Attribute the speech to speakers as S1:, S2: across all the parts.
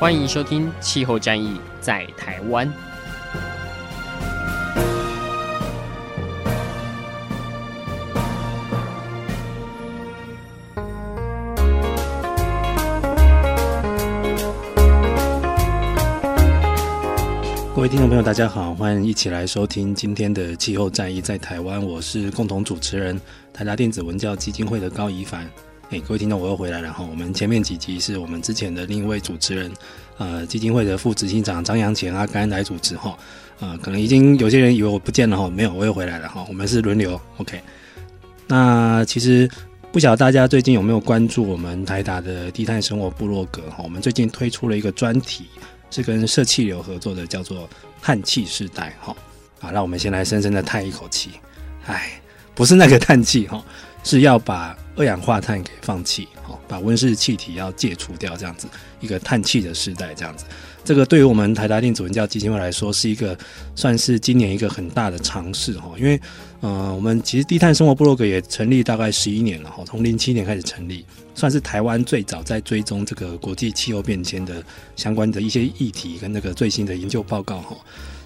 S1: 欢迎收听《气候战役在台湾》。
S2: 各位听众朋友，大家好，欢迎一起来收听今天的《气候战役在台湾》，我是共同主持人台达电子文教基金会的高宜凡。哎，各位听众，我又回来了哈。我们前面几集是我们之前的另一位主持人，呃，基金会的副执行长张扬前阿甘来主持哈。呃，可能已经有些人以为我不见了哈，没有，我又回来了哈。我们是轮流，OK。那其实不晓得大家最近有没有关注我们台达的低碳生活部落格哈？我们最近推出了一个专题，是跟社气流合作的，叫做“叹气世代”哈。好，那我们先来深深的叹一口气，哎，不是那个叹气哈。是要把二氧化碳给放弃，好，把温室气体要戒除掉，这样子一个碳气的时代，这样子，这个对于我们台达电子文教基金会来说，是一个算是今年一个很大的尝试，哈，因为，呃，我们其实低碳生活部落格也成立大概十一年了，哈，从零七年开始成立，算是台湾最早在追踪这个国际气候变迁的相关的一些议题跟那个最新的研究报告，哈，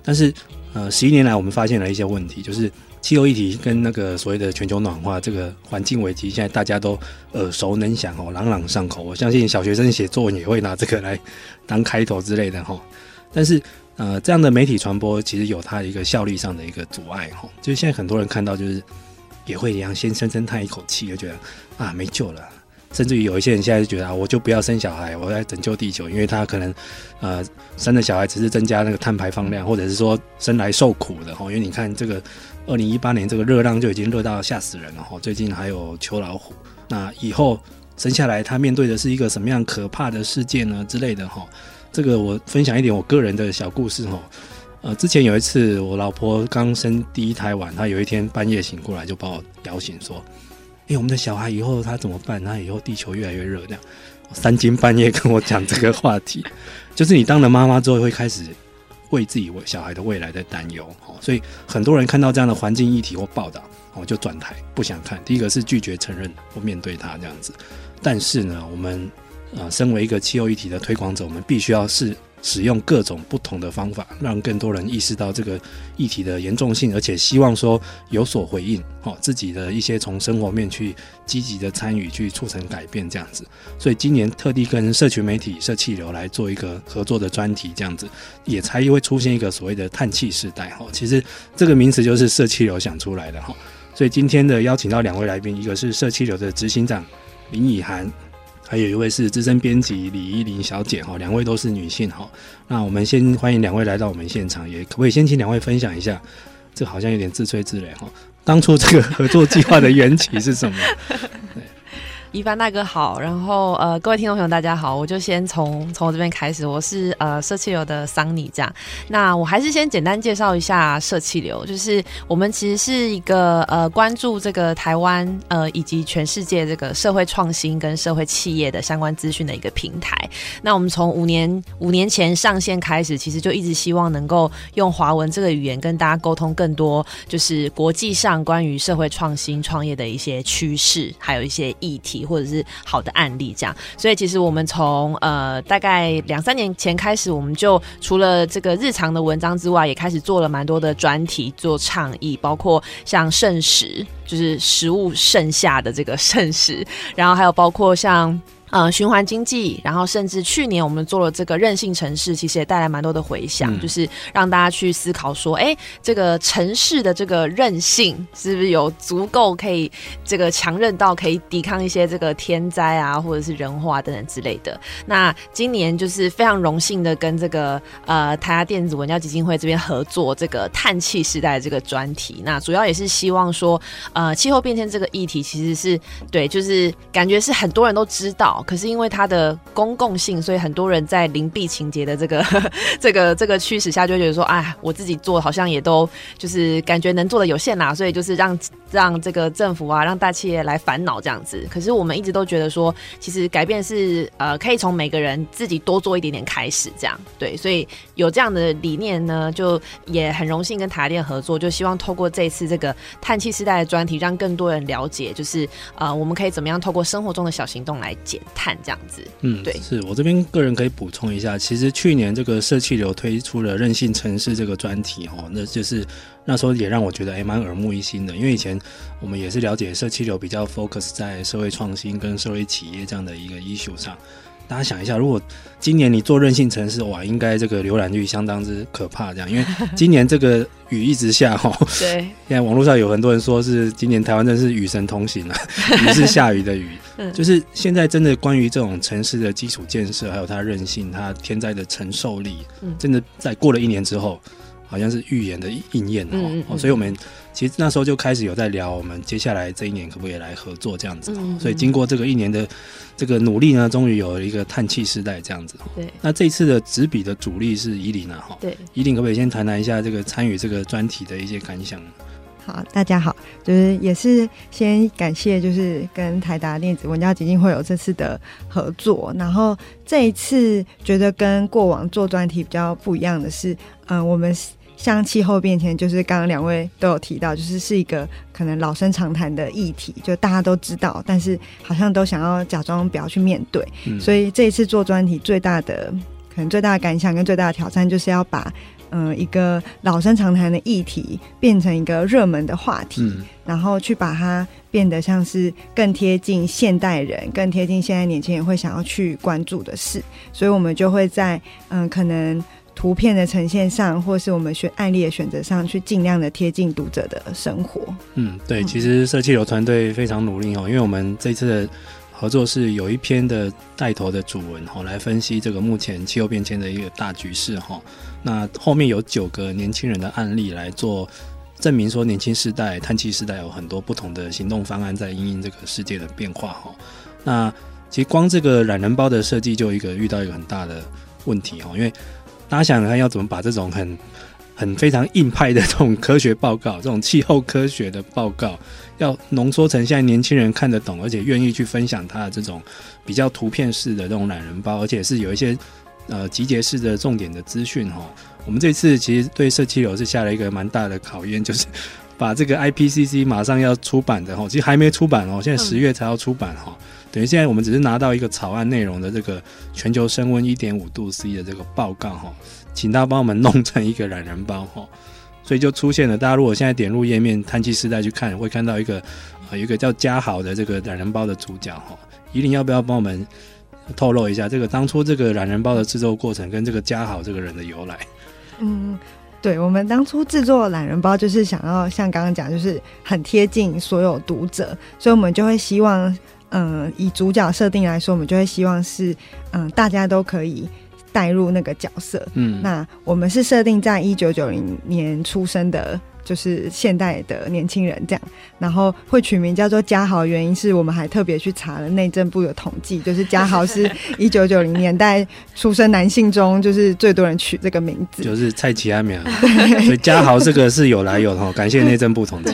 S2: 但是，呃，十一年来我们发现了一些问题，就是。气候议题跟那个所谓的全球暖化这个环境危机，现在大家都耳熟能详哦，朗朗上口。我相信小学生写作文也会拿这个来当开头之类的哈。但是呃，这样的媒体传播其实有它一个效率上的一个阻碍哈。就是现在很多人看到，就是也会一样先深深叹一口气，就觉得啊没救了。甚至于有一些人现在就觉得啊，我就不要生小孩，我要拯救地球，因为他可能呃生的小孩只是增加那个碳排放量，或者是说生来受苦的哈。因为你看这个。二零一八年这个热浪就已经热到吓死人了哈，最近还有秋老虎，那以后生下来他面对的是一个什么样可怕的世界呢之类的哈？这个我分享一点我个人的小故事哈。呃，之前有一次我老婆刚生第一胎完，她有一天半夜醒过来就把我摇醒说：“哎，我们的小孩以后他怎么办？他以后地球越来越热这样。”三更半夜跟我讲这个话题，就是你当了妈妈之后会开始。为自己为小孩的未来在担忧，所以很多人看到这样的环境议题或报道，我，就转台不想看。第一个是拒绝承认或面对它这样子，但是呢，我们呃，身为一个气候议题的推广者，我们必须要是。使用各种不同的方法，让更多人意识到这个议题的严重性，而且希望说有所回应，好自己的一些从生活面去积极的参与，去促成改变这样子。所以今年特地跟社群媒体社气流来做一个合作的专题，这样子也才会出现一个所谓的叹气时代。哈，其实这个名词就是社气流想出来的哈。所以今天的邀请到两位来宾，一个是社气流的执行长林以涵。还有一位是资深编辑李依林小姐哈，两位都是女性哈。那我们先欢迎两位来到我们现场，也可不可以先请两位分享一下？这好像有点自吹自擂哈。当初这个合作计划的缘起是什么？对。
S3: 一帆大哥好，然后呃，各位听众朋友大家好，我就先从从我这边开始，我是呃社气流的桑尼这样。那我还是先简单介绍一下社气流，就是我们其实是一个呃关注这个台湾呃以及全世界这个社会创新跟社会企业的相关资讯的一个平台。那我们从五年五年前上线开始，其实就一直希望能够用华文这个语言跟大家沟通更多，就是国际上关于社会创新创业的一些趋势，还有一些议题。或者是好的案例，这样，所以其实我们从呃大概两三年前开始，我们就除了这个日常的文章之外，也开始做了蛮多的专题做倡议，包括像剩食，就是食物剩下的这个剩食，然后还有包括像。呃，循环经济，然后甚至去年我们做了这个韧性城市，其实也带来蛮多的回响，嗯、就是让大家去思考说，哎，这个城市的这个韧性是不是有足够可以这个强韧到可以抵抗一些这个天灾啊，或者是人祸等等之类的。那今年就是非常荣幸的跟这个呃台达电子文教基金会这边合作这个碳气时代的这个专题，那主要也是希望说，呃，气候变迁这个议题其实是对，就是感觉是很多人都知道。可是因为它的公共性，所以很多人在灵璧情节的这个 这个这个驱使下，就觉得说，哎，我自己做好像也都就是感觉能做的有限啦，所以就是让让这个政府啊，让大企业来烦恼这样子。可是我们一直都觉得说，其实改变是呃，可以从每个人自己多做一点点开始，这样对。所以有这样的理念呢，就也很荣幸跟台达电合作，就希望透过这次这个碳气时代的专题，让更多人了解，就是呃，我们可以怎么样透过生活中的小行动来减碳这样子。
S2: 嗯，对，是我这边个人可以补充一下，其实去年这个社气流推出了韧性城市这个专题哦，那就是那时候也让我觉得哎蛮耳目一新的，因为以前我们也是了解社区流比较 focus 在社会创新跟社会企业这样的一个 issue 上。大家想一下，如果今年你做韧性城市，哇，应该这个浏览率相当之可怕，这样，因为今年这个雨一直下哈。
S3: 对。
S2: 现在网络上有很多人说是今年台湾真是雨神同行了，雨是下雨的雨。嗯。就是现在真的关于这种城市的基础建设，还有它韧性、它天灾的承受力，真的在过了一年之后，好像是预言的应验哦。所以我们。其实那时候就开始有在聊，我们接下来这一年可不可以来合作这样子。嗯嗯，所以经过这个一年的这个努力呢，终于有了一个叹气时代这样子。
S3: 对。那
S2: 这一次的执笔的主力是伊林啊，哈。
S3: 对。
S2: 伊林可不可以先谈谈一下这个参与这个专题的一些感想？
S4: 好，大家好，就是也是先感谢，就是跟台达电子文教基金会有这次的合作。然后这一次觉得跟过往做专题比较不一样的是，嗯、呃，我们。像气候变迁，就是刚刚两位都有提到，就是是一个可能老生常谈的议题，就大家都知道，但是好像都想要假装不要去面对。嗯、所以这一次做专题，最大的可能最大的感想跟最大的挑战，就是要把嗯、呃、一个老生常谈的议题变成一个热门的话题，嗯、然后去把它变得像是更贴近现代人、更贴近现在年轻人会想要去关注的事。所以我们就会在嗯、呃、可能。图片的呈现上，或是我们选案例的选择上去，尽量的贴近读者的生活。
S2: 嗯，对，其实设计流团队非常努力哦，因为我们这次的合作是有一篇的带头的主文哈，来分析这个目前气候变迁的一个大局势哈。那后面有九个年轻人的案例来做证明，说年轻世代、碳气世代有很多不同的行动方案在因应这个世界的变化哈。那其实光这个懒人包的设计就一个遇到一个很大的问题哈，因为大家想想看，要怎么把这种很、很非常硬派的这种科学报告，这种气候科学的报告，要浓缩成现在年轻人看得懂，而且愿意去分享它的这种比较图片式的这种懒人包，而且是有一些呃集结式的重点的资讯哈。我们这次其实对社企流是下了一个蛮大的考验，就是 把这个 IPCC 马上要出版的哈，其实还没出版哦，现在十月才要出版哈。等于现在我们只是拿到一个草案内容的这个全球升温一点五度 C 的这个报告哈，请他帮我们弄成一个懒人包哈，所以就出现了。大家如果现在点入页面“碳气时代”去看，会看到一个呃，有一个叫嘉豪的这个懒人包的主角哈。宜林要不要帮我们透露一下这个当初这个懒人包的制作过程跟这个嘉豪这个人的由来？
S4: 嗯，对，我们当初制作懒人包就是想要像刚刚讲，就是很贴近所有读者，所以我们就会希望。嗯，以主角设定来说，我们就会希望是，嗯，大家都可以带入那个角色。嗯，那我们是设定在一九九零年出生的。就是现代的年轻人这样，然后会取名叫做嘉豪，原因是我们还特别去查了内政部的统计，就是嘉豪是 一九九零年代出生男性中就是最多人取这个名字，
S2: 就是蔡奇安苗，所以嘉豪这个是有来有的，感谢内政部统计。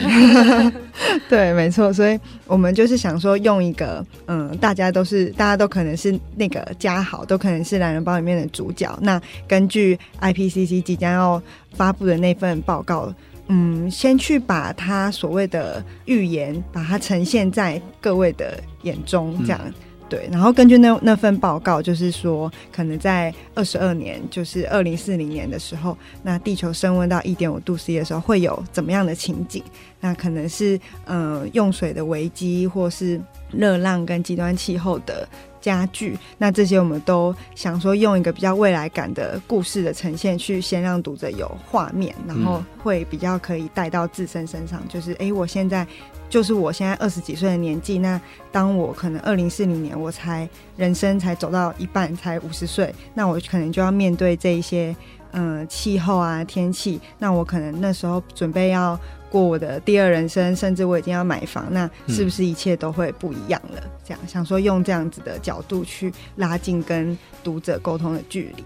S4: 对，没错，所以我们就是想说用一个嗯，大家都是大家都可能是那个嘉豪，都可能是男人包里面的主角。那根据 IPCC 即将要发布的那份报告。嗯，先去把他所谓的预言，把它呈现在各位的眼中，这样、嗯、对。然后根据那那份报告，就是说，可能在二十二年，就是二零四零年的时候，那地球升温到一点五度 C 的时候，会有怎么样的情景？那可能是嗯、呃，用水的危机，或是热浪跟极端气候的。家具，那这些我们都想说用一个比较未来感的故事的呈现，去先让读者有画面，然后会比较可以带到自身身上。就是，哎、我现在就是我现在二十几岁的年纪，那当我可能二零四零年我才人生才走到一半，才五十岁，那我可能就要面对这一些，嗯、气候啊，天气，那我可能那时候准备要。过我的第二人生，甚至我已经要买房，那是不是一切都会不一样了？嗯、这样想说用这样子的角度去拉近跟读者沟通的距离。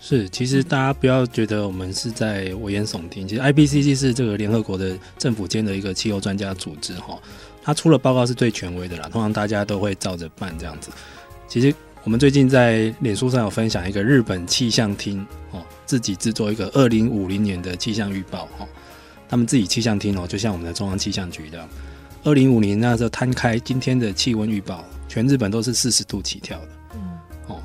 S2: 是，其实大家不要觉得我们是在危言耸听。其实 IPCC 是这个联合国的政府间的一个气候专家组织，哈，它出了报告是最权威的啦。通常大家都会照着办这样子。其实我们最近在脸书上有分享一个日本气象厅哦，自己制作一个二零五零年的气象预报，哈，他们自己气象厅哦，就像我们的中央气象局的，二零五零那时候摊开今天的气温预报，全日本都是四十度起跳的。嗯，哦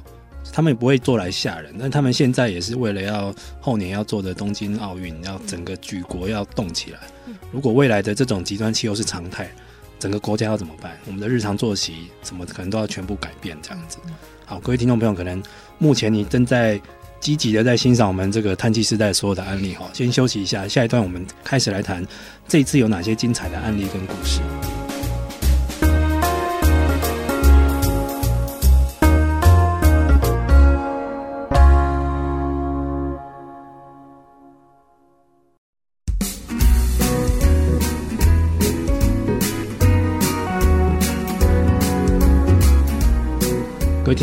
S2: 他们也不会做来吓人，但他们现在也是为了要后年要做的东京奥运，要整个举国要动起来。如果未来的这种极端气候是常态，整个国家要怎么办？我们的日常作息什么可能都要全部改变，这样子。好，各位听众朋友，可能目前你正在积极的在欣赏我们这个叹气时代所有的案例哈，先休息一下，下一段我们开始来谈这一次有哪些精彩的案例跟故事。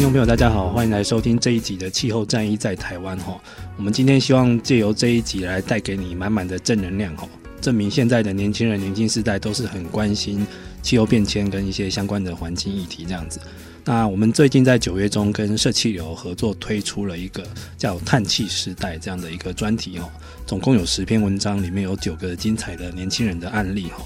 S2: 听众朋友，大家好，欢迎来收听这一集的气候战役在台湾哈。我们今天希望借由这一集来带给你满满的正能量哈，证明现在的年轻人、年轻世代都是很关心气候变迁跟一些相关的环境议题这样子。那我们最近在九月中跟社气流合作推出了一个叫“叹气时代”这样的一个专题哈，总共有十篇文章，里面有九个精彩的年轻人的案例哈。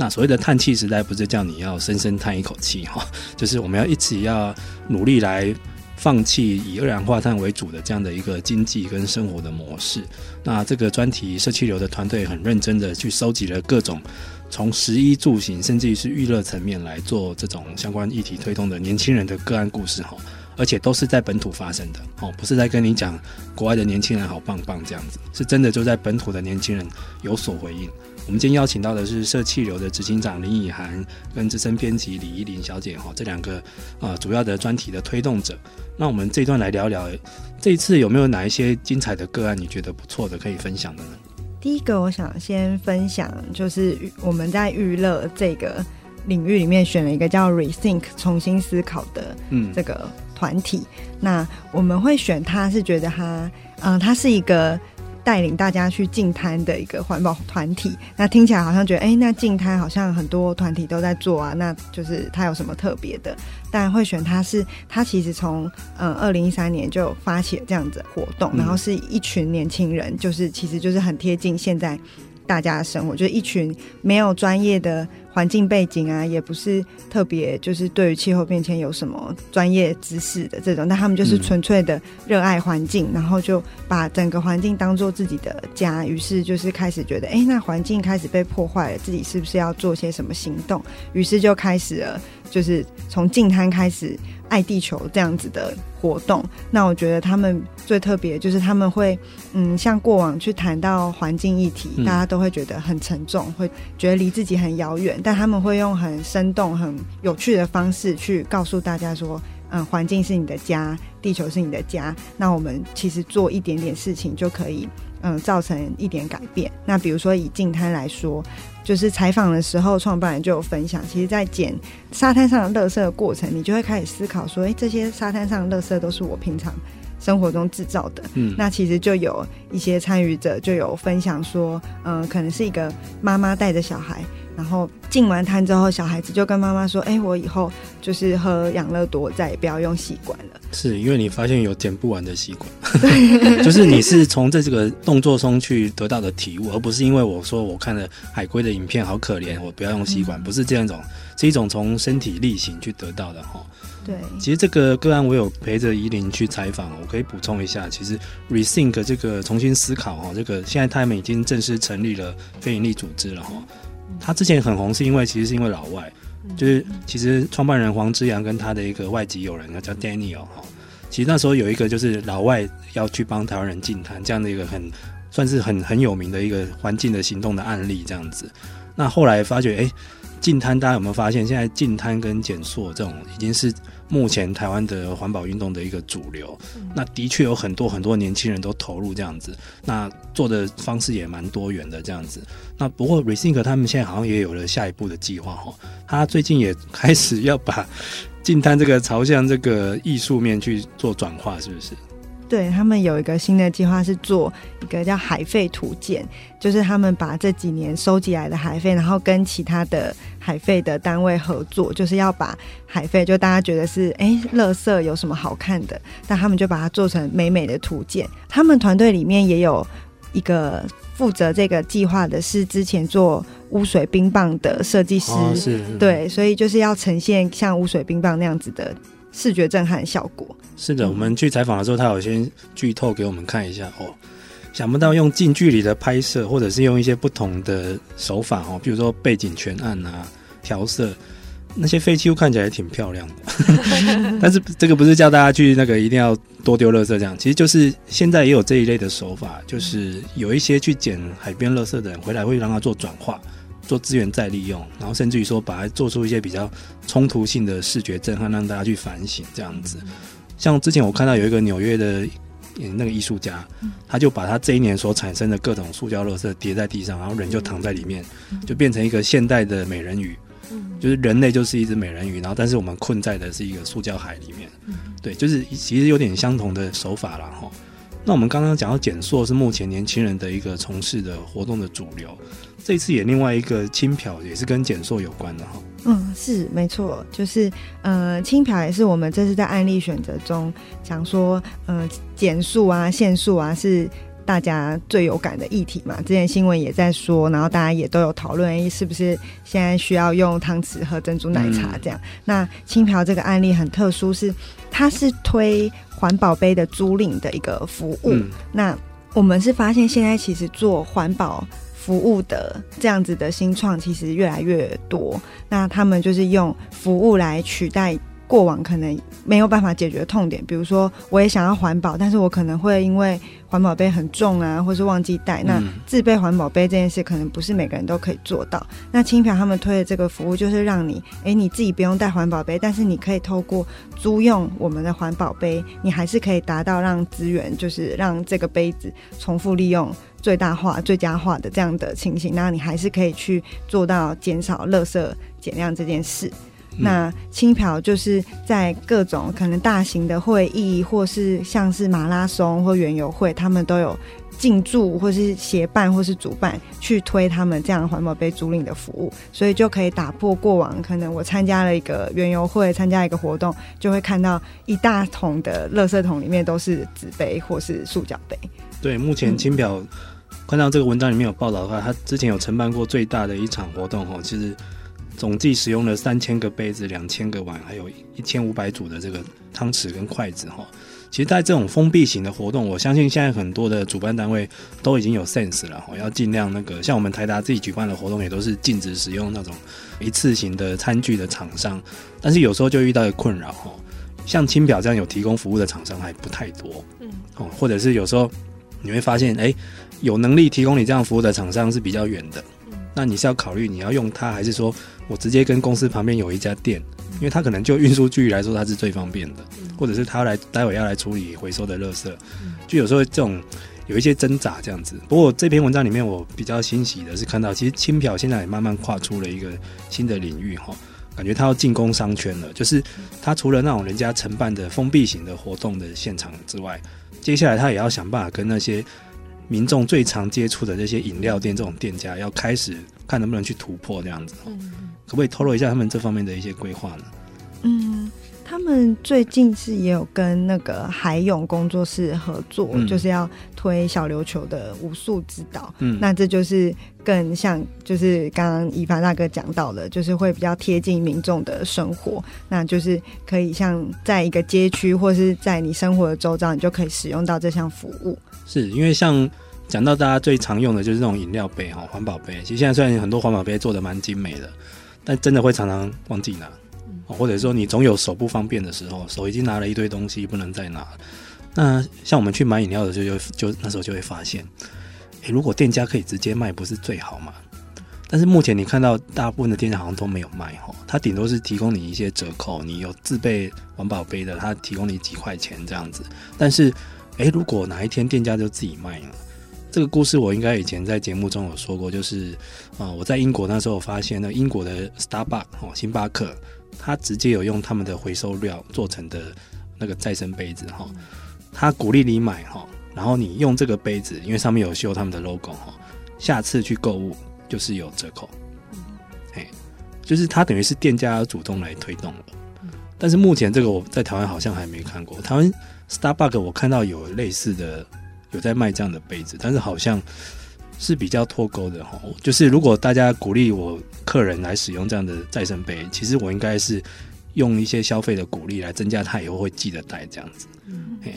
S2: 那所谓的叹气时代，不是叫你要深深叹一口气哈，就是我们要一起要努力来放弃以二氧化碳为主的这样的一个经济跟生活的模式。那这个专题社企流的团队很认真的去收集了各种从食衣住行，甚至于是娱乐层面来做这种相关议题推动的年轻人的个案故事哈，而且都是在本土发生的哦，不是在跟你讲国外的年轻人好棒棒这样子，是真的就在本土的年轻人有所回应。我们今天邀请到的是社气流的执行长林以涵跟资深编辑李依林小姐哈，这两个啊主要的专题的推动者。那我们这一段来聊聊，这一次有没有哪一些精彩的个案你觉得不错的可以分享的呢？
S4: 第一个我想先分享，就是我们在娱乐这个领域里面选了一个叫 Rethink 重新思考的嗯这个团体。那我们会选它是觉得它嗯它是一个。带领大家去净滩的一个环保团体，那听起来好像觉得，哎、欸，那净滩好像很多团体都在做啊，那就是它有什么特别的？但会选它是，它其实从嗯二零一三年就发起了这样子的活动，然后是一群年轻人，就是其实就是很贴近现在大家的生活，就是一群没有专业的。环境背景啊，也不是特别，就是对于气候变迁有什么专业知识的这种，但他们就是纯粹的热爱环境，嗯、然后就把整个环境当做自己的家，于是就是开始觉得，哎、欸，那环境开始被破坏了，自己是不是要做些什么行动？于是就开始了，就是从净滩开始。爱地球这样子的活动，那我觉得他们最特别就是他们会，嗯，像过往去谈到环境议题，大家都会觉得很沉重，会觉得离自己很遥远，但他们会用很生动、很有趣的方式去告诉大家说，嗯，环境是你的家，地球是你的家，那我们其实做一点点事情就可以。嗯，造成一点改变。那比如说以净滩来说，就是采访的时候，创办人就有分享，其实，在捡沙滩上的垃圾的过程，你就会开始思考说，哎、欸，这些沙滩上的垃圾都是我平常生活中制造的。嗯，那其实就有一些参与者就有分享说，嗯，可能是一个妈妈带着小孩。然后进完摊之后，小孩子就跟妈妈说：“哎，我以后就是喝养乐多，再也不要用吸管了。”
S2: 是因为你发现有捡不完的吸管，对 就是你是从这这个动作中去得到的体悟，而不是因为我说我看了海龟的影片好可怜，我不要用吸管，嗯、不是这样一种，是一种从身体力行去得到的哈。
S4: 对，
S2: 其实这个个案我有陪着怡玲去采访，我可以补充一下，其实 Rethink 这个重新思考哈，这个现在他们已经正式成立了非营利组织了哈。他之前很红，是因为其实是因为老外，就是其实创办人黄之阳跟他的一个外籍友人，他叫 Daniel 哈。其实那时候有一个就是老外要去帮台湾人净滩这样的一个很算是很很有名的一个环境的行动的案例这样子。那后来发觉，哎，净滩，大家有没有发现，现在净滩跟减塑这种已经是目前台湾的环保运动的一个主流。那的确有很多很多年轻人都投入这样子，那做的方式也蛮多元的这样子。那不过 Rethink 他们现在好像也有了下一步的计划哈，他最近也开始要把 近滩这个朝向这个艺术面去做转化，是不是？
S4: 对，他们有一个新的计划，是做一个叫海废图鉴，就是他们把这几年收集来的海废，然后跟其他的海废的单位合作，就是要把海废，就大家觉得是哎，垃圾有什么好看的，但他们就把它做成美美的图鉴。他们团队里面也有一个负责这个计划的，是之前做污水冰棒的设计师，
S2: 哦、是，是，
S4: 对，所以就是要呈现像污水冰棒那样子的。视觉震撼效果
S2: 是的，我们去采访的时候，他有先剧透给我们看一下哦。想不到用近距离的拍摄，或者是用一些不同的手法哦，比如说背景全暗啊、调色，那些废弃物看起来也挺漂亮的。但是这个不是叫大家去那个一定要多丢垃圾这样，其实就是现在也有这一类的手法，就是有一些去捡海边垃圾的人回来会让他做转化。做资源再利用，然后甚至于说把它做出一些比较冲突性的视觉震撼，让大家去反省这样子。像之前我看到有一个纽约的那个艺术家，他就把他这一年所产生的各种塑胶垃圾叠在地上，然后人就躺在里面，就变成一个现代的美人鱼。就是人类就是一只美人鱼，然后但是我们困在的是一个塑胶海里面。对，就是其实有点相同的手法啦。哈。那我们刚刚讲到减塑是目前年轻人的一个从事的活动的主流。这次也另外一个轻漂也是跟减塑有关的哈。
S4: 嗯，是没错，就是呃，轻漂也是我们这次在案例选择中讲说，呃，减塑啊、限塑啊是大家最有感的议题嘛。之前新闻也在说，然后大家也都有讨论，哎，是不是现在需要用汤匙喝珍珠奶茶这样？嗯、那青瓢这个案例很特殊是，是它是推环保杯的租赁的一个服务。嗯、那我们是发现现在其实做环保。服务的这样子的新创其实越来越多，那他们就是用服务来取代过往可能没有办法解决的痛点，比如说我也想要环保，但是我可能会因为环保杯很重啊，或是忘记带，那自备环保杯这件事可能不是每个人都可以做到。那轻漂他们推的这个服务就是让你，哎、欸，你自己不用带环保杯，但是你可以透过租用我们的环保杯，你还是可以达到让资源就是让这个杯子重复利用。最大化、最佳化的这样的情形，那你还是可以去做到减少垃圾减量这件事。嗯、那轻漂就是在各种可能大型的会议，或是像是马拉松或园游会，他们都有进驻，或是协办，或是主办去推他们这样环保杯租赁的服务，所以就可以打破过往可能我参加了一个园游会，参加一个活动，就会看到一大桶的垃圾桶里面都是纸杯或是塑胶杯。
S2: 对，目前轻漂。嗯看到这个文章里面有报道的话，他之前有承办过最大的一场活动哈，其实总计使用了三千个杯子、两千个碗，还有一千五百组的这个汤匙跟筷子哈。其实，在这种封闭型的活动，我相信现在很多的主办单位都已经有 sense 了哈，要尽量那个，像我们台达自己举办的活动，也都是禁止使用那种一次性的餐具的厂商。但是有时候就遇到一个困扰哈，像清表这样有提供服务的厂商还不太多，嗯，哦，或者是有时候你会发现，哎。有能力提供你这样服务的厂商是比较远的，那你是要考虑你要用它，还是说我直接跟公司旁边有一家店，因为他可能就运输距离来说他是最方便的，或者是他来待会要来处理回收的垃圾，就有时候这种有一些挣扎这样子。不过这篇文章里面我比较欣喜的是看到，其实轻漂现在也慢慢跨出了一个新的领域哈，感觉他要进攻商圈了，就是他除了那种人家承办的封闭型的活动的现场之外，接下来他也要想办法跟那些。民众最常接触的这些饮料店，这种店家要开始看能不能去突破这样子，嗯，可不可以透露一下他们这方面的一些规划呢？
S4: 嗯，他们最近是也有跟那个海泳工作室合作，嗯，就是要推小琉球的武术指导。嗯，那这就是更像，就是刚刚宜凡大哥讲到的，就是会比较贴近民众的生活，那就是可以像在一个街区或是在你生活的周遭，你就可以使用到这项服务。
S2: 是因为像讲到大家最常用的就是这种饮料杯哈，环保杯。其实现在虽然很多环保杯做的蛮精美的，但真的会常常忘记拿，或者说你总有手不方便的时候，手已经拿了一堆东西不能再拿。那像我们去买饮料的时候，就就那时候就会发现，诶，如果店家可以直接卖，不是最好吗？但是目前你看到大部分的店家好像都没有卖哈，他顶多是提供你一些折扣，你有自备环保杯的，他提供你几块钱这样子。但是，哎，如果哪一天店家就自己卖了，这个故事我应该以前在节目中有说过，就是啊、呃，我在英国那时候发现，那英国的 Starbucks 哦，星巴克，它直接有用他们的回收料做成的那个再生杯子哈，它鼓励你买哈，然后你用这个杯子，因为上面有绣他们的 logo 哈，下次去购物就是有折扣，哎，就是它等于是店家主动来推动了，但是目前这个我在台湾好像还没看过，台湾 Starbucks 我看到有类似的。有在卖这样的杯子，但是好像是比较脱钩的哈。就是如果大家鼓励我客人来使用这样的再生杯，其实我应该是用一些消费的鼓励来增加他以后会记得带这样子。嗯，嘿，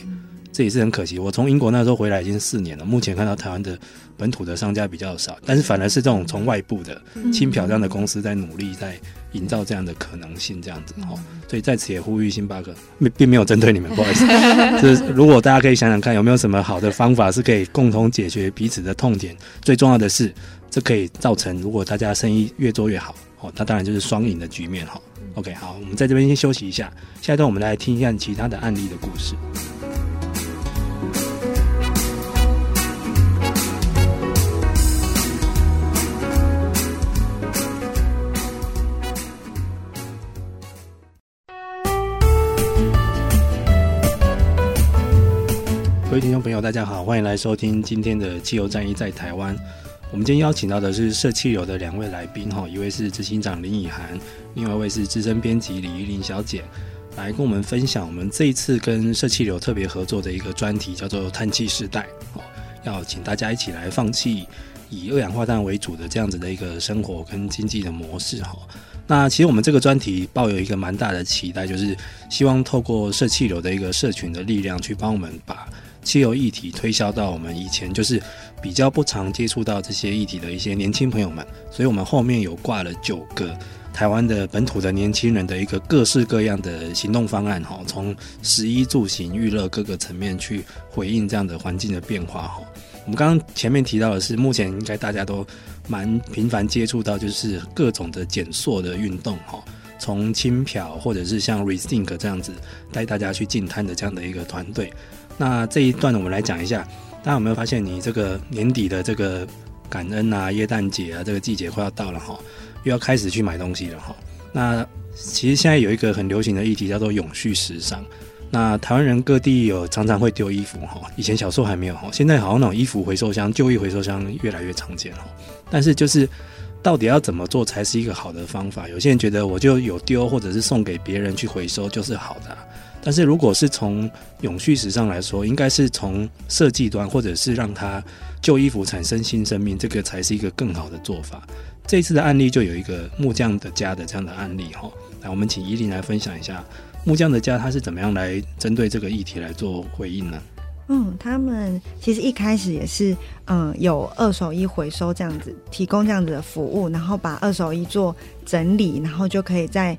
S2: 这也是很可惜。我从英国那时候回来已经四年了，目前看到台湾的本土的商家比较少，但是反而是这种从外部的轻漂这样的公司在努力在。营造这样的可能性，这样子哈，所以在此也呼吁星巴克，并并没有针对你们，不好意思。就是如果大家可以想想看，有没有什么好的方法是可以共同解决彼此的痛点。最重要的是，这可以造成如果大家生意越做越好，哦，那当然就是双赢的局面哈。OK，好，我们在这边先休息一下，下一段我们来听一下其他的案例的故事。各位听众朋友，大家好，欢迎来收听今天的汽油战役在台湾。我们今天邀请到的是社气流的两位来宾哈，一位是执行长林以涵，另外一位是资深编辑李怡伶小姐，来跟我们分享我们这一次跟社气流特别合作的一个专题，叫做“碳气时代”。要请大家一起来放弃以二氧化碳为主的这样子的一个生活跟经济的模式哈。那其实我们这个专题抱有一个蛮大的期待，就是希望透过社气流的一个社群的力量，去帮我们把汽油议题推销到我们以前就是比较不常接触到这些议题的一些年轻朋友们，所以我们后面有挂了九个台湾的本土的年轻人的一个各式各样的行动方案哈，从食衣住行娱乐各个层面去回应这样的环境的变化哈。我们刚刚前面提到的是，目前应该大家都蛮频繁接触到，就是各种的减塑的运动哈，从轻漂或者是像 Rethink 这样子带大家去进滩的这样的一个团队。那这一段呢我们来讲一下，大家有没有发现，你这个年底的这个感恩啊、耶诞节啊，这个季节快要到了哈，又要开始去买东西了哈。那其实现在有一个很流行的议题叫做永续时尚。那台湾人各地有常常会丢衣服哈，以前小时候还没有哈，现在好像那种衣服回收箱、旧衣回收箱越来越常见哈。但是就是到底要怎么做才是一个好的方法？有些人觉得我就有丢或者是送给别人去回收就是好的。但是如果是从永续时尚来说，应该是从设计端，或者是让它旧衣服产生新生命，这个才是一个更好的做法。这一次的案例就有一个木匠的家的这样的案例哈，来，我们请依琳来分享一下木匠的家他是怎么样来针对这个议题来做回应呢？
S4: 嗯，他们其实一开始也是嗯有二手衣回收这样子，提供这样子的服务，然后把二手衣做整理，然后就可以在。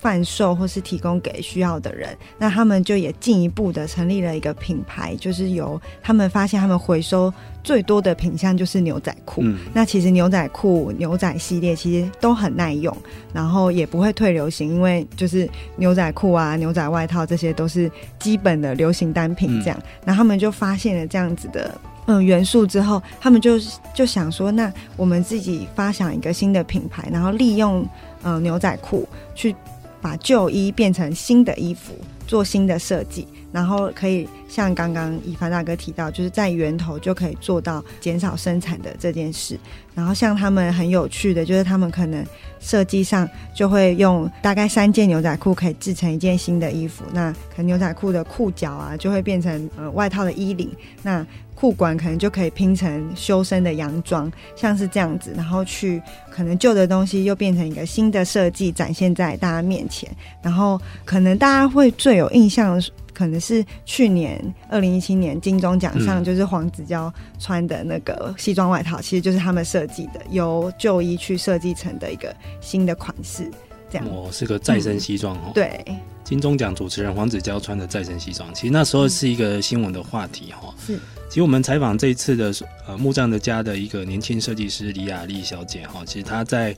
S4: 贩售或是提供给需要的人，那他们就也进一步的成立了一个品牌，就是由他们发现他们回收最多的品相就是牛仔裤。嗯，那其实牛仔裤、牛仔系列其实都很耐用，然后也不会退流行，因为就是牛仔裤啊、牛仔外套这些都是基本的流行单品。这样，那、嗯、他们就发现了这样子的嗯元素之后，他们就就想说，那我们自己发想一个新的品牌，然后利用嗯牛仔裤去。把旧衣变成新的衣服，做新的设计，然后可以像刚刚以凡大哥提到，就是在源头就可以做到减少生产的这件事。然后像他们很有趣的，就是他们可能设计上就会用大概三件牛仔裤可以制成一件新的衣服。那可能牛仔裤的裤脚啊，就会变成呃外套的衣领。那裤管可能就可以拼成修身的洋装，像是这样子，然后去可能旧的东西又变成一个新的设计展现在大家面前，然后可能大家会最有印象，可能是去年二零一七年金钟奖上就是黄子佼穿的那个西装外套，其实就是他们设计的，由旧衣去设计成的一个新的款式。这样。
S2: 我是个再生西装哦、嗯。
S4: 对，
S2: 金钟奖主持人黄子佼穿的再生西装，其实那时候是一个新闻的话题哈。
S4: 是。
S2: 其实我们采访这一次的呃木匠的家的一个年轻设计师李雅丽小姐哈，其实她在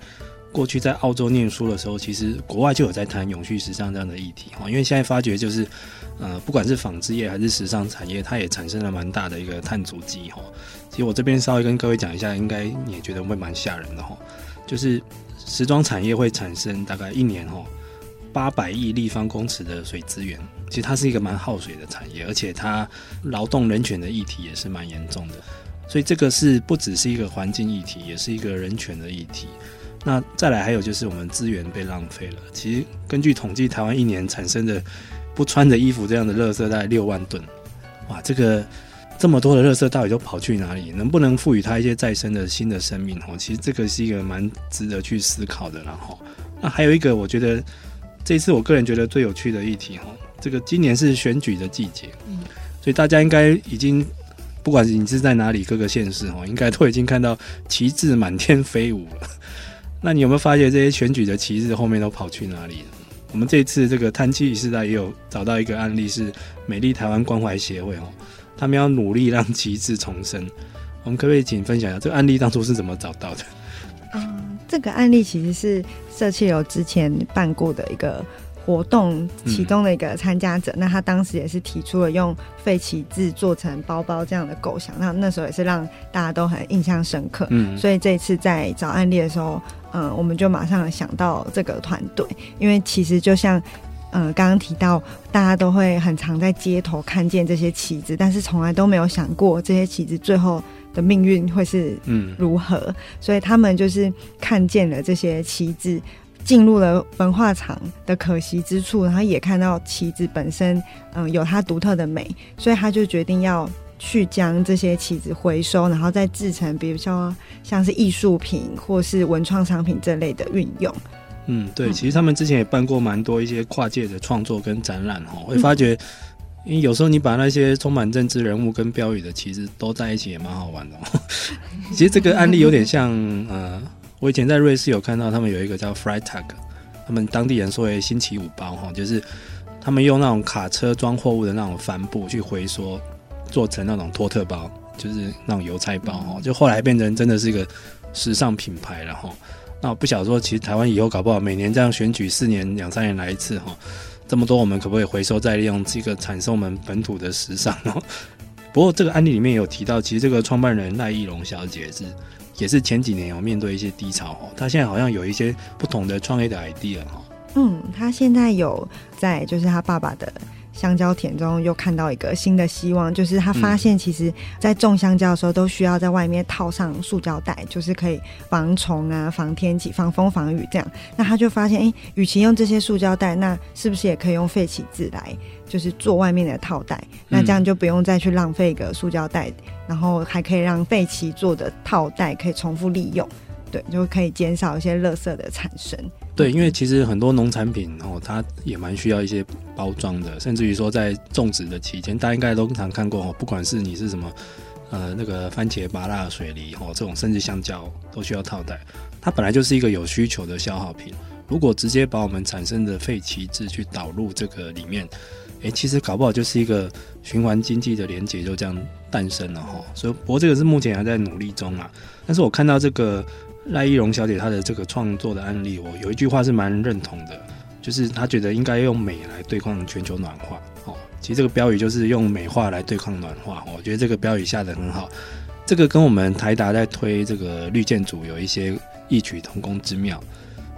S2: 过去在澳洲念书的时候，其实国外就有在谈永续时尚这样的议题哈。因为现在发觉就是呃不管是纺织业还是时尚产业，它也产生了蛮大的一个碳足迹哈。其实我这边稍微跟各位讲一下，应该你也觉得会蛮吓人的哈。就是时装产业会产生大概一年哈八百亿立方公尺的水资源。其实它是一个蛮耗水的产业，而且它劳动人权的议题也是蛮严重的，所以这个是不只是一个环境议题，也是一个人权的议题。那再来还有就是我们资源被浪费了。其实根据统计，台湾一年产生的不穿的衣服这样的垃圾大概六万吨，哇，这个这么多的垃圾到底都跑去哪里？能不能赋予它一些再生的新的生命？哦，其实这个是一个蛮值得去思考的。然后，那还有一个，我觉得这一次我个人觉得最有趣的议题，哈。这个今年是选举的季节，嗯，所以大家应该已经，不管你是在哪里，各个县市哦，应该都已经看到旗帜满天飞舞了。那你有没有发现这些选举的旗帜后面都跑去哪里了？我们这次这个贪七时代也有找到一个案例，是美丽台湾关怀协会哦，他们要努力让旗帜重生。我们可不可以请分享一下这个案例当初是怎么找到的？
S4: 嗯，这个案例其实是社企流之前办过的一个。活动其中的一个参加者，嗯，那他当时也是提出了用废旗帜做成包包这样的构想，那那时候也是让大家都很印象深刻。嗯，所以这一次在找案例的时候，嗯，我们就马上想到这个团队，因为其实就像嗯刚刚提到，大家都会很常在街头看见这些旗子，但是从来都没有想过这些旗子最后的命运会是嗯如何，嗯，所以他们就是看见了这些旗子。进入了文化场的可惜之处，然后也看到旗子本身，嗯，有它独特的美，所以他就决定要去将这些旗子回收，然后再制成，比如说像是艺术品或是文创商品这类的运用。
S2: 嗯，对，其实他们之前也办过蛮多一些跨界的创作跟展览哈，会发觉，因为有时候你把那些充满政治人物跟标语的其实都在一起，也蛮好玩的。其实这个案例有点像，呃。我以前在瑞士有看到他们有一个叫 Freitag，他们当地人说为星期五包哈，就是他们用那种卡车装货物的那种帆布去回收，做成那种托特包，就是那种邮差包哈，就后来变成真的是一个时尚品牌了哈。那我不晓得说，其实台湾以后搞不好每年这样选举四年两三年来一次哈，这么多我们可不可以回收再利用这个产生我们本土的时尚哦？不过这个案例里面有提到，其实这个创办人赖艺龙小姐是。也是前几年有面对一些低潮哦，她现在好像有一些不同的创业的 idea 哈。
S4: 嗯，她现在有在就是她爸爸的香蕉田中又看到一个新的希望，就是他发现其实在种香蕉的时候都需要在外面套上塑胶袋，就是可以防虫啊、防天气、防风防雨这样。那他就发现，哎、欸，与其用这些塑胶袋，那是不是也可以用废弃纸来？就是做外面的套袋，那这样就不用再去浪费一个塑胶袋，嗯，然后还可以让废弃做的套袋可以重复利用，对，就可以减少一些垃圾的产生。
S2: 对，因为其实很多农产品哦，它也蛮需要一些包装的，甚至于说在种植的期间，大家应该都常看过哦，不管是你是什么呃那个番茄、芭辣、水梨哦这种，甚至香蕉都需要套袋，它本来就是一个有需求的消耗品。如果直接把我们产生的废弃质去导入这个里面。诶，其实搞不好就是一个循环经济的连结，就这样诞生了哈。所以，不过这个是目前还在努力中啊。但是我看到这个赖艺荣小姐她的这个创作的案例，我有一句话是蛮认同的，就是她觉得应该用美来对抗全球暖化。哦，其实这个标语就是用美化来对抗暖化。我觉得这个标语下得很好。这个跟我们台达在推这个绿建筑有一些异曲同工之妙。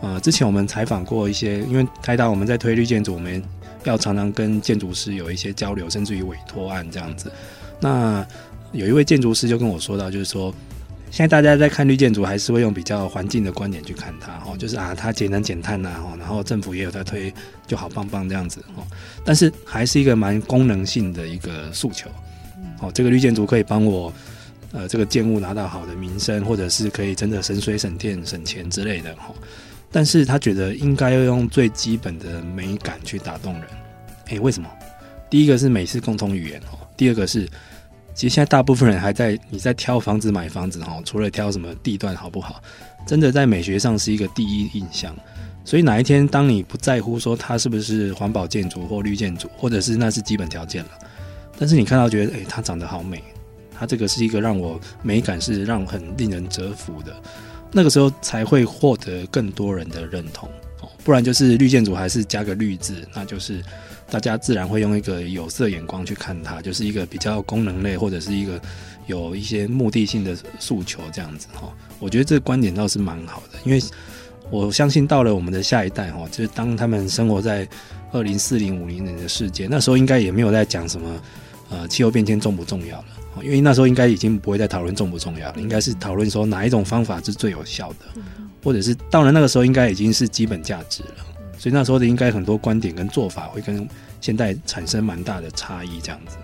S2: 呃，之前我们采访过一些，因为台达我们在推绿建筑，我们。要常常跟建筑师有一些交流，甚至于委托案这样子。那有一位建筑师就跟我说到，就是说，现在大家在看绿建筑，还是会用比较环境的观点去看它，哦，就是啊，它节能减碳呐，哦，然后政府也有在推，就好棒棒这样子，哦，但是还是一个蛮功能性的一个诉求，哦，这个绿建筑可以帮我，呃，这个建物拿到好的名声，或者是可以真的省水省电省钱之类的，哦。但是他觉得应该要用最基本的美感去打动人，诶，为什么？第一个是美是共同语言哦，第二个是，其实现在大部分人还在你在挑房子买房子哈，除了挑什么地段好不好，真的在美学上是一个第一印象。所以哪一天当你不在乎说它是不是环保建筑或绿建筑，或者是那是基本条件了，但是你看到觉得，诶、它长得好美，它这个是一个让我美感是让很令人折服的，那个时候才会获得更多人的认同。不然就是绿建筑还是加个绿字，那就是大家自然会用一个有色眼光去看它，就是一个比较功能类或者是一个有一些目的性的诉求这样子哈。我觉得这个观点倒是蛮好的，因为。我相信到了我们的下一代哈，就是当他们生活在二零四零五零年的世界，那时候应该也没有在讲什么呃气候变迁重不重要了，因为那时候应该已经不会再讨论重不重要了，应该是讨论说哪一种方法是最有效的，或者是到了那个时候应该已经是基本价值了，所以那时候的应该很多观点跟做法会跟现在产生蛮大的差异这样子。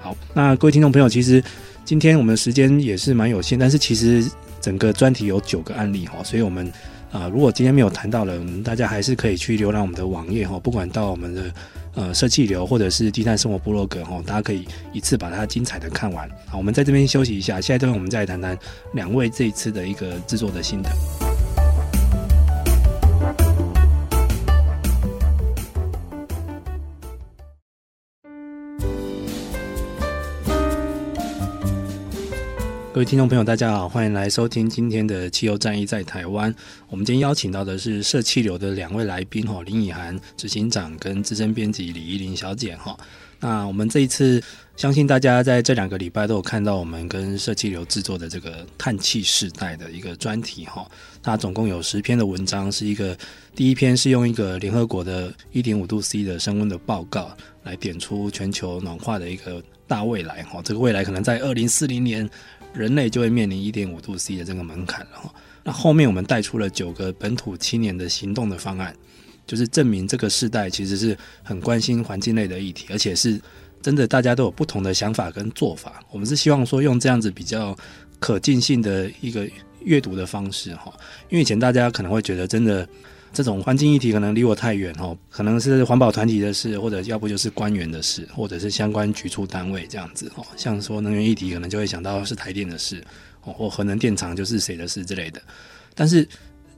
S2: 好，那各位听众朋友，其实今天我们时间也是蛮有限，但是其实整个专题有九个案例哈，所以我们。啊、如果今天没有谈到了，我们大家还是可以去浏览我们的网页哈，不管到我们的呃设计流或者是低碳生活部落格哈，大家可以一次把它精彩的看完。好，我们在这边休息一下，下一段我们再来谈谈两位这一次的一个制作的心得。各位听众朋友，大家好，欢迎来收听今天的气候战役在台湾。我们今天邀请到的是社气流的两位来宾哈，林以涵执行长跟资深编辑李依林小姐哈。那我们这一次，相信大家在这两个礼拜都有看到我们跟社气流制作的这个碳气世代的一个专题哈。它总共有十篇的文章，是一个第一篇是用一个联合国的一点五度 C 的升温的报告来点出全球暖化的一个大未来哈。这个未来可能在二零四零年。人类就会面临一点五度 C 的这个门槛了哈。那后面我们带出了九个本土青年的行动的方案，就是证明这个世代其实是很关心环境类的议题，而且是真的大家都有不同的想法跟做法。我们是希望说用这样子比较可近性的一个阅读的方式哈，因为以前大家可能会觉得真的。这种环境议题可能离我太远哦，可能是环保团体的事，或者要不就是官员的事，或者是相关局处单位这样子哦。像说能源议题，可能就会想到是台电的事哦，或核能电厂就是谁的事之类的。但是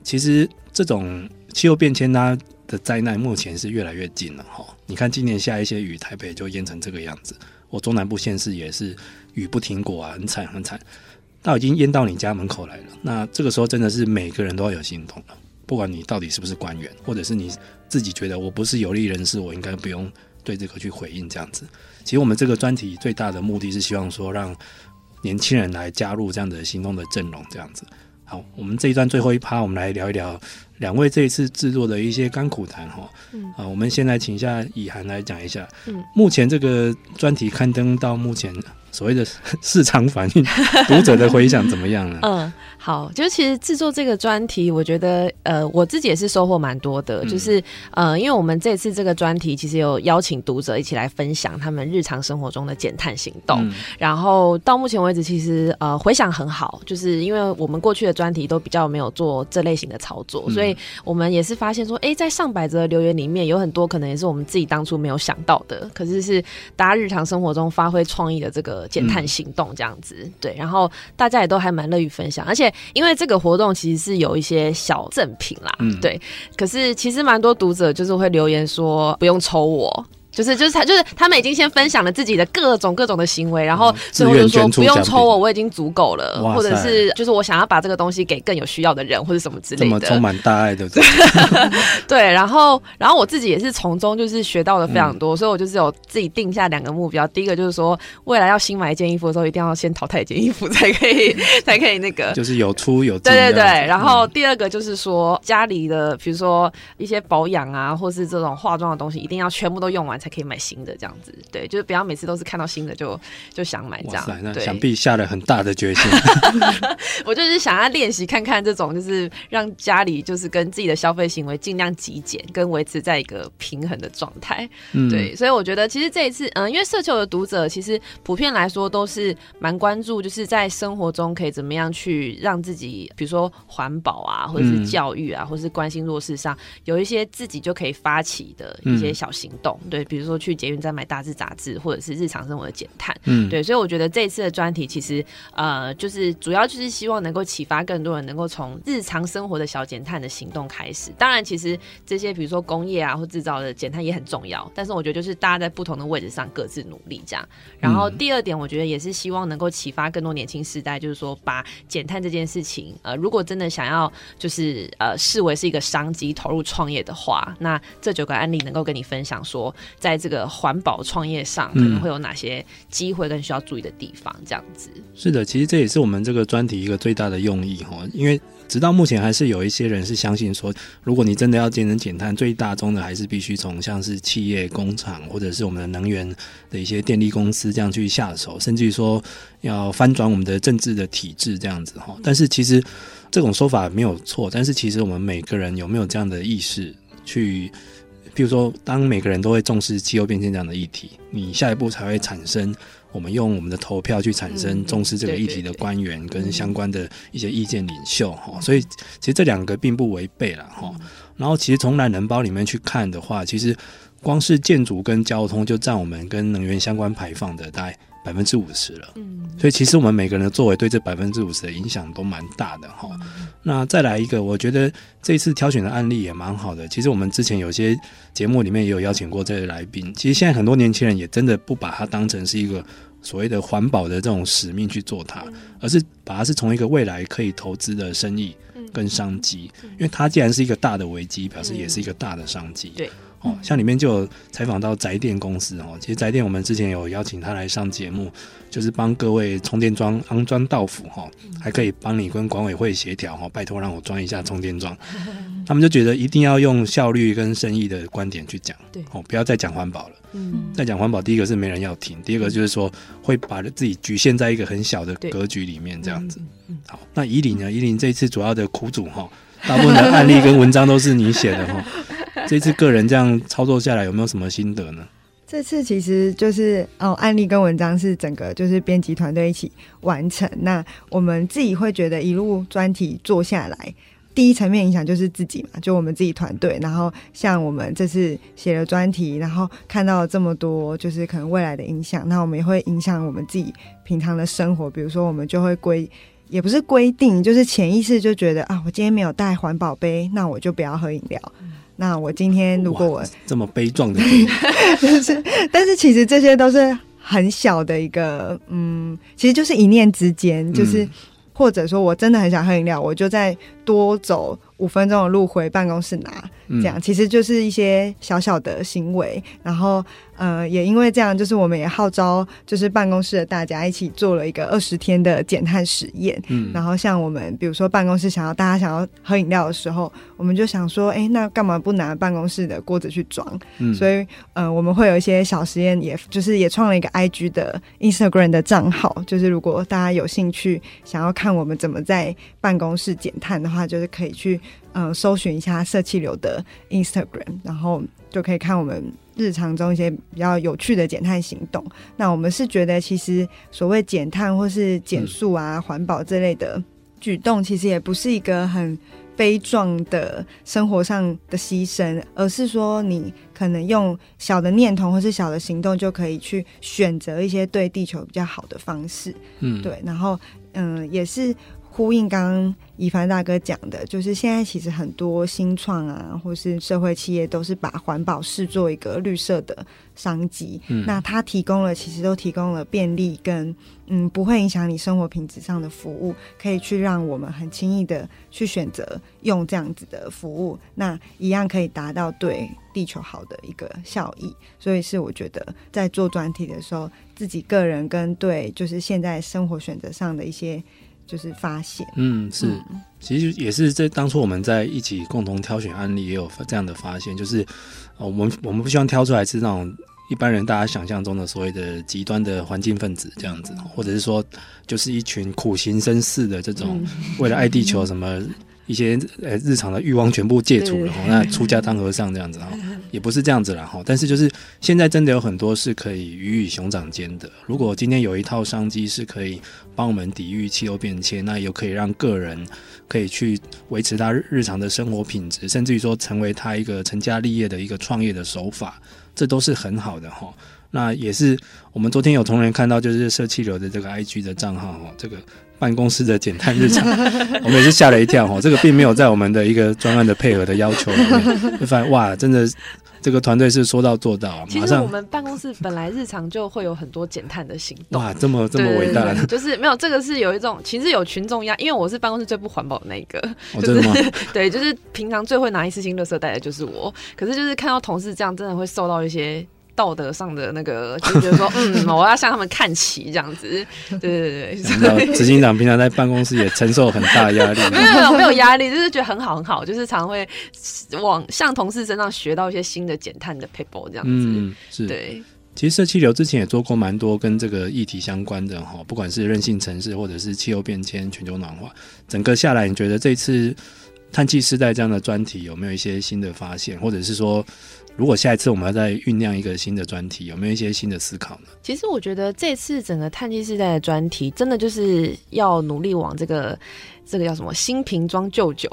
S2: 其实这种气候变迁它的灾难目前是越来越近了哈。你看今年下一些雨，台北就淹成这个样子，我中南部县市也是雨不停果啊，很惨很惨，到已经淹到你家门口来了。那这个时候真的是每个人都要有行动了。不管你到底是不是官员，或者是你自己觉得我不是有利人士，我应该不用对这个去回应这样子。其实我们这个专题最大的目的是希望说，让年轻人来加入这样的行动的阵容这样子。好，我们这一段最后一趴，我们来聊一聊两位这一次制作的一些甘苦谈哈。嗯。啊，我们先来请一下以涵来讲一下。嗯。目前这个专题刊登到目前。所谓的市场反应，读者的回响怎么样呢？
S3: 嗯，好，就是其实制作这个专题，我觉得呃，我自己也是收获蛮多的。嗯、就是呃，因为我们这次这个专题其实有邀请读者一起来分享他们日常生活中的减碳行动，嗯、然后到目前为止，其实呃回想很好。就是因为我们过去的专题都比较没有做这类型的操作，嗯、所以我们也是发现说，哎、欸，在上百则留言里面有很多可能也是我们自己当初没有想到的，可是是大家日常生活中发挥创意的这个。减碳行动这样子，嗯、对，然后大家也都还蛮乐于分享，而且因为这个活动其实是有一些小赠品啦，嗯、对，可是其实蛮多读者就是会留言说不用抽我。就是就是他就是他们已经先分享了自己的各种各种的行为，然后最后就说不用抽我，我已经足够了，或者是就是我想要把这个东西给更有需要的人或者什么之类的，这么
S2: 充满大爱的，
S3: 对。然后然后我自己也是从中就是学到了非常多，所以我就是有自己定下两个目标，第一个就是说未来要新买一件衣服的时候，一定要先淘汰一件衣服 才可以才可以那个，
S2: 就是有出有进。
S3: 对对对。然后第二个就是说家里的比如说一些保养啊，或是这种化妆的东西，一定要全部都用完。才可以买新的这样子，对，就是不要每次都是看到新的就就想买
S2: 这样。那
S3: 对
S2: 想必下了很大的决心。
S3: 我就是想要练习看看这种，就是让家里就是跟自己的消费行为尽量极简，跟维持在一个平衡的状态。嗯，对，所以我觉得其实这一次，嗯，因为社球的读者其实普遍来说都是蛮关注，就是在生活中可以怎么样去让自己，比如说环保啊，或者是教育啊，嗯、或者是关心弱势上，有一些自己就可以发起的一些小行动，对。比如说去捷运站买大字杂志，或者是日常生活的减碳。
S2: 嗯，
S3: 对，所以我觉得这一次的专题其实呃，就是主要就是希望能够启发更多人能够从日常生活的小减碳的行动开始。当然，其实这些比如说工业啊或制造的减碳也很重要，但是我觉得就是大家在不同的位置上各自努力这样。然后第二点，我觉得也是希望能够启发更多年轻世代，就是说把减碳这件事情，呃，如果真的想要就是呃视为是一个商机投入创业的话，那这九个案例能够跟你分享说，在这个环保创业上可能会有哪些机会跟需要注意的地方，这样子。
S2: 是的，其实这也是我们这个专题一个最大的用意哈，因为直到目前还是有一些人是相信说，如果你真的要节能减碳，最大宗的还是必须从像是企业、工厂或者是我们的能源的一些电力公司这样去下手，甚至于说要翻转我们的政治的体制这样子哈。但是其实这种说法没有错，但是其实我们每个人有没有这样的意识去？比如说，当每个人都会重视气候变迁这样的议题，你下一步才会产生我们用我们的投票去产生重视这个议题的官员跟相关的一些意见领袖哈。所以其实这两个并不违背了哈。然后其实从懒人包里面去看的话，其实光是建筑跟交通就占我们跟能源相关排放的大概百分之五十了。嗯，所以其实我们每个人的作为对这百分之五十的影响都蛮大的哈。那再来一个，我觉得这次挑选的案例也蛮好的。其实我们之前有些节目里面也有邀请过这些来宾。其实现在很多年轻人也真的不把它当成是一个所谓的环保的这种使命去做它，而是把它是从一个未来可以投资的生意跟商机。因为它既然是一个大的危机，表示也是一个大的商机。对。哦，像里面就有采访到宅电公司哦，其实宅电我们之前有邀请他来上节目，就是帮各位充电桩安装到府哈，还可以帮你跟管委会协调哈，拜托让我装一下充电桩。他们就觉得一定要用效率跟生意的观点去讲，对哦，不要再讲环保了。嗯，再讲环保，第一个是没人要听，第二个就是说会把自己局限在一个很小的格局里面这样子。好，那宜林呢？宜林这一次主要的苦主哈，大部分的案例跟文章都是你写的哈。这次个人这样操作下来，有没有什么心得呢？
S4: 这次其实就是哦，案例跟文章是整个就是编辑团队一起完成。那我们自己会觉得一路专题做下来，第一层面影响就是自己嘛，就我们自己团队。然后像我们这次写了专题，然后看到了这么多，就是可能未来的影响，那我们也会影响我们自己平常的生活。比如说，我们就会规，也不是规定，就是潜意识就觉得啊，我今天没有带环保杯，那我就不要喝饮料。那我今天如果我
S2: 这么悲壮的，
S4: 就是，但是其实这些都是很小的一个，嗯，其实就是一念之间，就是、嗯、或者说我真的很想喝饮料，我就再多走五分钟的路回办公室拿，这样其实就是一些小小的行为，然后。呃，也因为这样，就是我们也号召，就是办公室的大家一起做了一个二十天的减碳实验。嗯，然后像我们，比如说办公室想要大家想要喝饮料的时候，我们就想说，哎，那干嘛不拿办公室的锅子去装？嗯，所以呃，我们会有一些小实验，也就是也创了一个 IG 的 Instagram 的账号，就是如果大家有兴趣想要看我们怎么在办公室减碳的话，就是可以去呃搜寻一下社气流的 Instagram，然后就可以看我们。日常中一些比较有趣的减碳行动，那我们是觉得，其实所谓减碳或是减速啊、环保这类的举动，其实也不是一个很悲壮的生活上的牺牲，而是说你可能用小的念头或是小的行动，就可以去选择一些对地球比较好的方式。嗯，对，然后嗯，也是。呼应刚刚以凡大哥讲的，就是现在其实很多新创啊，或是社会企业，都是把环保视作一个绿色的商机。嗯，那它提供了，其实都提供了便利跟嗯，不会影响你生活品质上的服务，可以去让我们很轻易的去选择用这样子的服务，那一样可以达到对地球好的一个效益。所以是我觉得在做专题的时候，自己个人跟对就是现在生活选择上的一些。就是发现，
S2: 嗯，是，其实也是在当初我们在一起共同挑选案例，也有这样的发现，就是，我们我们不希望挑出来是那种一般人大家想象中的所谓的极端的环境分子这样子，或者是说，就是一群苦行僧似的这种，为了爱地球什么。一些呃日常的欲望全部戒除了，那出家当和尚这样子哈，也不是这样子啦哈。但是就是现在真的有很多是可以鱼与熊掌兼的。如果今天有一套商机是可以帮我们抵御气候变迁，那又可以让个人可以去维持他日常的生活品质，甚至于说成为他一个成家立业的一个创业的手法。这都是很好的哈。那也是我们昨天有同仁看到，就是社企流的这个 IG 的账号哈，这个办公室的减碳日常，我们也是吓了一跳哈。这个并没有在我们的一个专案的配合的要求里面，就发现哇，真的。这个团队是说到做到啊！
S3: 其实我们办公室本来日常就会有很多减碳的行动。
S2: 哇，这么这么伟大的，
S3: 就是没有这个是有一种，其实有群众压，因为我是办公室最不环保的那一个。
S2: 哦，真的吗？
S3: 对，就是平常最会拿一次性垃圾袋的就是我。可是就是看到同事这样，真的会受到一些。道德上的那个，就觉得说，嗯，我要向他们看齐，这样子，对对对对。
S2: 执行长平常在办公室也承受很大压力，
S3: 没有没有压力，就是觉得很好很好，就是常会往向同事身上学到一些新的减碳的 paper 这样子。嗯，是。对，
S2: 其实社气流之前也做过蛮多跟这个议题相关的哈，不管是韧性城市或者是气候变迁、全球暖化，整个下来，你觉得这次碳气时代这样的专题有没有一些新的发现，或者是说？如果下一次我们要再酝酿一个新的专题，有没有一些新的思考呢？
S3: 其实我觉得这次整个碳基时代的专题，真的就是要努力往这个。这个叫什么新瓶装旧酒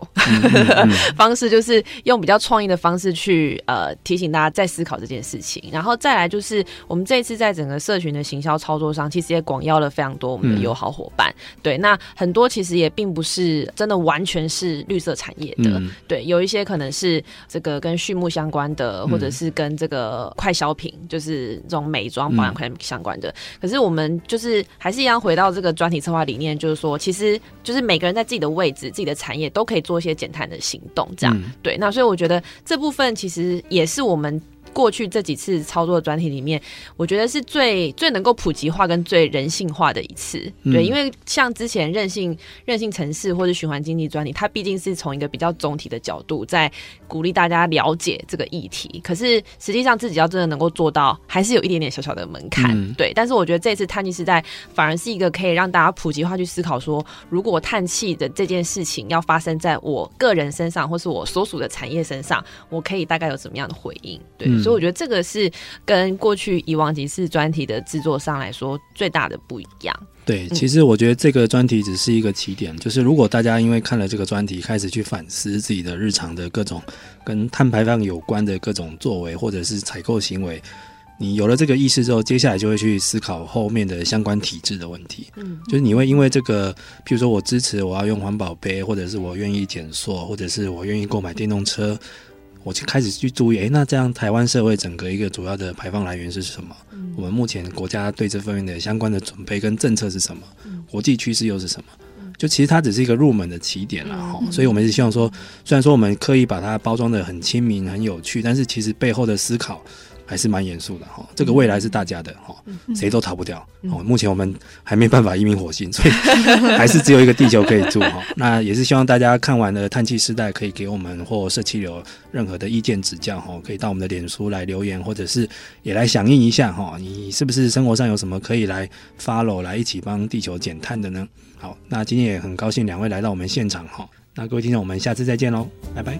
S3: 方式，就是用比较创意的方式去呃提醒大家再思考这件事情。然后再来就是我们这一次在整个社群的行销操作上，其实也广邀了非常多我们的友好伙伴。对，那很多其实也并不是真的完全是绿色产业的。对，有一些可能是这个跟畜牧相关的，或者是跟这个快消品，就是这种美妆保养快相关的。可是我们就是还是一样回到这个专题策划理念，就是说，其实就是每个人在自己的位置、自己的产业都可以做一些减碳的行动，这样、嗯、对。那所以我觉得这部分其实也是我们。过去这几次操作的专题里面，我觉得是最最能够普及化跟最人性化的一次。嗯、对，因为像之前任性任性城市或者循环经济专题，它毕竟是从一个比较总体的角度在鼓励大家了解这个议题。可是实际上自己要真的能够做到，还是有一点点小小的门槛。嗯、对，但是我觉得这次碳气时代反而是一个可以让大家普及化去思考说，如果碳气的这件事情要发生在我个人身上，或是我所属的产业身上，我可以大概有怎么样的回应？对。嗯所以我觉得这个是跟过去以往几次专题的制作上来说最大的不一样。
S2: 对，其实我觉得这个专题只是一个起点，嗯、就是如果大家因为看了这个专题，开始去反思自己的日常的各种跟碳排放有关的各种作为或者是采购行为，你有了这个意识之后，接下来就会去思考后面的相关体制的问题。嗯，就是你会因为这个，譬如说我支持我要用环保杯，或者是我愿意减塑，或者是我愿意购买电动车。我就开始去注意，诶，那这样台湾社会整个一个主要的排放来源是什么？嗯、我们目前国家对这方面的相关的准备跟政策是什么？嗯、国际趋势又是什么？嗯、就其实它只是一个入门的起点了哈，嗯、所以我们是希望说，虽然说我们刻意把它包装的很亲民、很有趣，但是其实背后的思考。还是蛮严肃的哈，这个未来是大家的哈，谁都逃不掉。哦，目前我们还没办法移民火星，所以 还是只有一个地球可以住哈。那也是希望大家看完了《叹气时代》，可以给我们或社企流任何的意见指教哈，可以到我们的脸书来留言，或者是也来响应一下哈。你是不是生活上有什么可以来 follow 来一起帮地球减碳的呢？好，那今天也很高兴两位来到我们现场哈。那各位听众，我们下次再见喽，拜拜。